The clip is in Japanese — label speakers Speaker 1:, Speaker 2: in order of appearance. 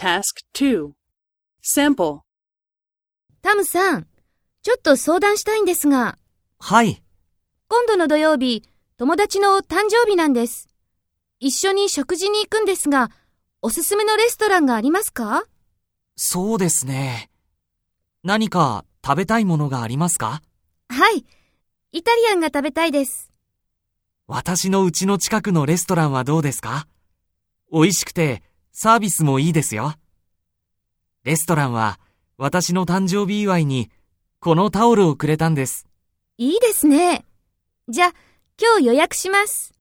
Speaker 1: Task 2 Sample
Speaker 2: タムさん、ちょっと相談したいんですが、
Speaker 3: はい。
Speaker 2: 今度の土曜日、友達の誕生日なんです。一緒に食事に行くんですが、おすすめのレストランがありますか？
Speaker 3: そうですね。何か食べたいものがありますか？
Speaker 2: はい。イタリアンが食べたいです。
Speaker 3: 私の家の近くのレストランはどうですか？美味しくてサービスもいいですよ。レストランは私の誕生日祝いにこのタオルをくれたんです。
Speaker 2: いいですね。じゃあ、今日予約します。